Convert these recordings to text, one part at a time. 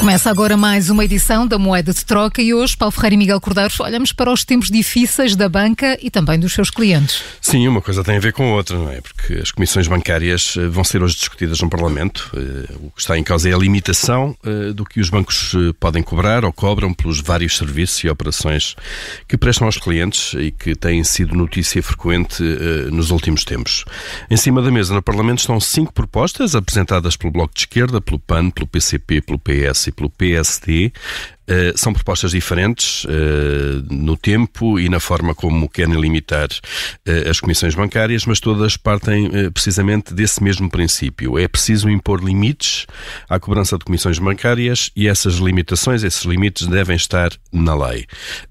Começa agora mais uma edição da Moeda de Troca e hoje, Paulo Ferreira e Miguel Cordeiro, olhamos para os tempos difíceis da banca e também dos seus clientes. Sim, uma coisa tem a ver com a outra, não é? Porque as comissões bancárias eh, vão ser hoje discutidas no Parlamento. Eh, o que está em causa é a limitação eh, do que os bancos podem cobrar ou cobram pelos vários serviços e operações que prestam aos clientes e que têm sido notícia frequente nos últimos tempos. Em cima da mesa no Parlamento estão cinco propostas apresentadas pelo Bloco de Esquerda, pelo PAN, pelo PCP, pelo PS e pelo PSD eh, são propostas diferentes uh, no tempo e na forma como querem limitar uh, as comissões bancárias, mas todas partem precisamente desse mesmo princípio. É preciso impor limites à cobrança de comissões bancárias e essas limitações, esses limites devem estar na lei.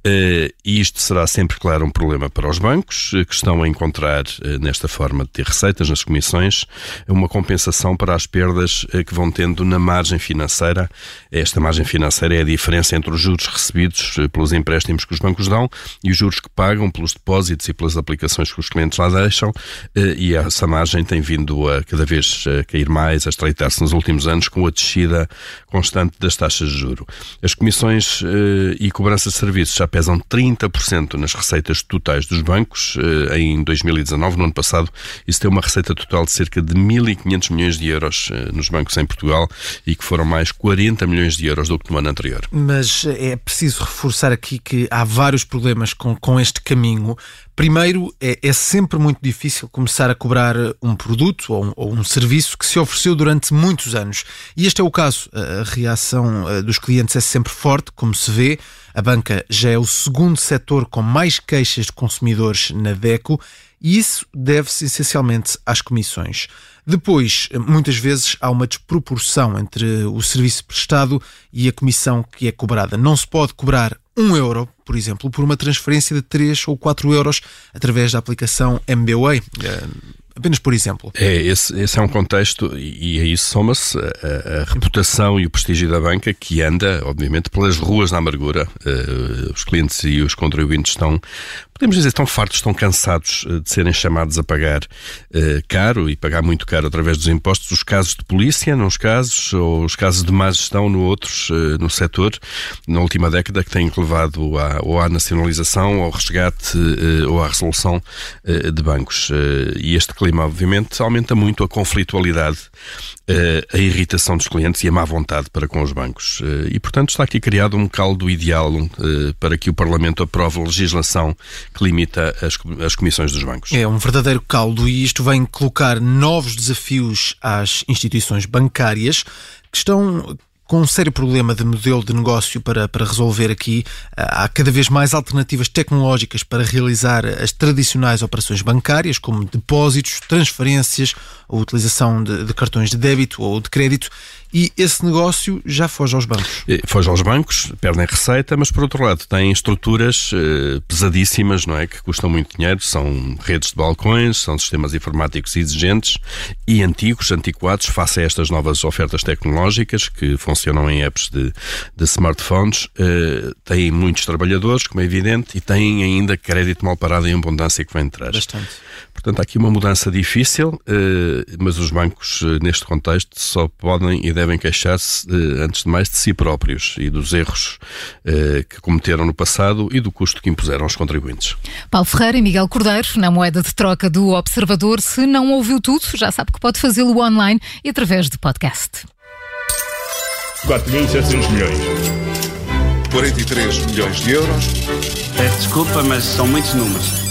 e isto será sempre, claro, um problema para os bancos, que estão a encontrar, nesta forma de ter receitas nas comissões, uma compensação para as perdas que vão tendo na margem financeira. Esta margem financeira é a diferença diferença entre os juros recebidos eh, pelos empréstimos que os bancos dão e os juros que pagam pelos depósitos e pelas aplicações que os clientes lá deixam, eh, e essa margem tem vindo a cada vez a cair mais, a estreitar-se nos últimos anos com a descida constante das taxas de juro. As comissões eh, e cobrança de serviços já pesam 30% nas receitas totais dos bancos. Em 2019, no ano passado, isso tem uma receita total de cerca de 1.500 milhões de euros nos bancos em Portugal e que foram mais 40 milhões de euros do que no ano anterior. Mas mas é preciso reforçar aqui que há vários problemas com, com este caminho. Primeiro, é, é sempre muito difícil começar a cobrar um produto ou um, ou um, serviço que se ofereceu durante muitos anos. E este é o caso. A reação dos clientes é sempre forte, como se vê. A banca já é o segundo setor com mais queixas de consumidores na DECO e isso deve-se essencialmente às comissões. Depois, muitas vezes há uma desproporção entre o serviço prestado e a comissão que é cobrada. Não se pode cobrar um euro, por exemplo, por uma transferência de 3 ou 4 euros através da aplicação MBWay. Apenas por exemplo. É, esse, esse é um contexto e a isso soma-se a, a, reputação e o prestígio da banca que anda, obviamente, pelas ruas da amargura. Uh, os clientes e os contribuintes estão podemos dizer, estão fartos, estão cansados eh, de serem chamados a pagar uh, caro e pagar muito caro através dos impostos os casos de polícia, nos casos, ou os casos de má gestão no outros, uh, no setor, na última década, que têm levado à, ou à nacionalização, ao resgate ou à resolução de bancos. e este clima, obviamente, aumenta muito a conflitualidade, a irritação dos clientes e a má vontade para com os bancos. e, portanto, está aqui criado um caldo ideal para que o Parlamento aprove legislação que limita as comissões dos bancos. É um verdadeiro caldo e isto vem colocar novos desafios às instituições bancárias que estão com um sério problema de modelo de negócio para, para resolver aqui. Há cada vez mais alternativas tecnológicas para realizar as tradicionais operações bancárias, como depósitos, transferências, a utilização de, de cartões de débito ou de crédito e esse negócio já foge aos bancos. Foge aos bancos, perdem receita, mas por outro lado têm estruturas eh, pesadíssimas, não é? Que custam muito dinheiro, são redes de balcões, são sistemas informáticos exigentes e antigos, antiquados, face a estas novas ofertas tecnológicas que funcionam em apps de, de smartphones. Eh, têm muitos trabalhadores, como é evidente, e têm ainda crédito mal parado em abundância que vem entrar. Bastante. Portanto, há aqui uma mudança difícil, eh, mas os bancos, eh, neste contexto, só podem e devem queixar-se, eh, antes de mais, de si próprios e dos erros que cometeram no passado e do custo que impuseram aos contribuintes. Paulo Ferreira e Miguel Cordeiro, na moeda de troca do Observador. Se não ouviu tudo, já sabe que pode fazê-lo online e através de podcast. 4.700 milhões. 43 milhões de euros. Peço desculpa, mas são muitos números.